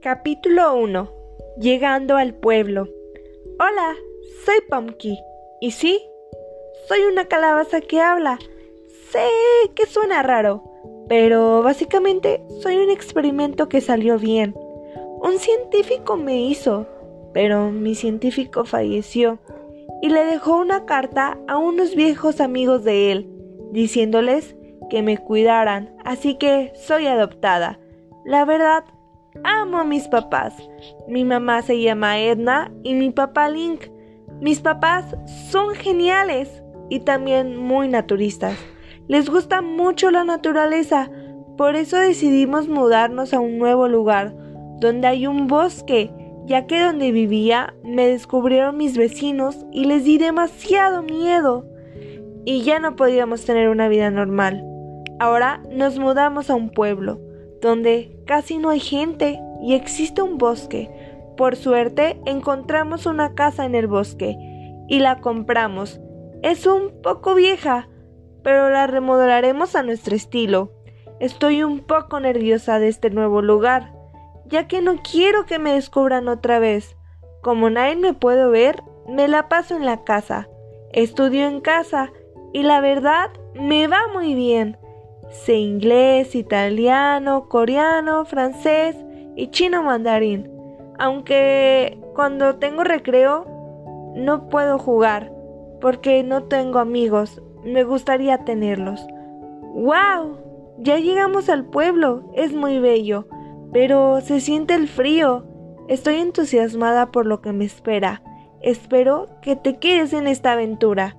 Capítulo 1. Llegando al pueblo. Hola, soy Pumpkin. ¿Y sí? Soy una calabaza que habla. Sé que suena raro, pero básicamente soy un experimento que salió bien. Un científico me hizo, pero mi científico falleció y le dejó una carta a unos viejos amigos de él, diciéndoles que me cuidaran, así que soy adoptada. La verdad, amo a mis papás. Mi mamá se llama Edna y mi papá Link. Mis papás son geniales y también muy naturistas. Les gusta mucho la naturaleza, por eso decidimos mudarnos a un nuevo lugar, donde hay un bosque, ya que donde vivía me descubrieron mis vecinos y les di demasiado miedo. Y ya no podíamos tener una vida normal. Ahora nos mudamos a un pueblo, donde casi no hay gente y existe un bosque. Por suerte encontramos una casa en el bosque y la compramos. Es un poco vieja, pero la remodelaremos a nuestro estilo. Estoy un poco nerviosa de este nuevo lugar, ya que no quiero que me descubran otra vez. Como nadie me puede ver, me la paso en la casa. Estudio en casa y la verdad me va muy bien. Sé inglés, italiano, coreano, francés y chino mandarín. Aunque cuando tengo recreo no puedo jugar porque no tengo amigos. Me gustaría tenerlos. ¡Wow! Ya llegamos al pueblo. Es muy bello. Pero se siente el frío. Estoy entusiasmada por lo que me espera. Espero que te quedes en esta aventura.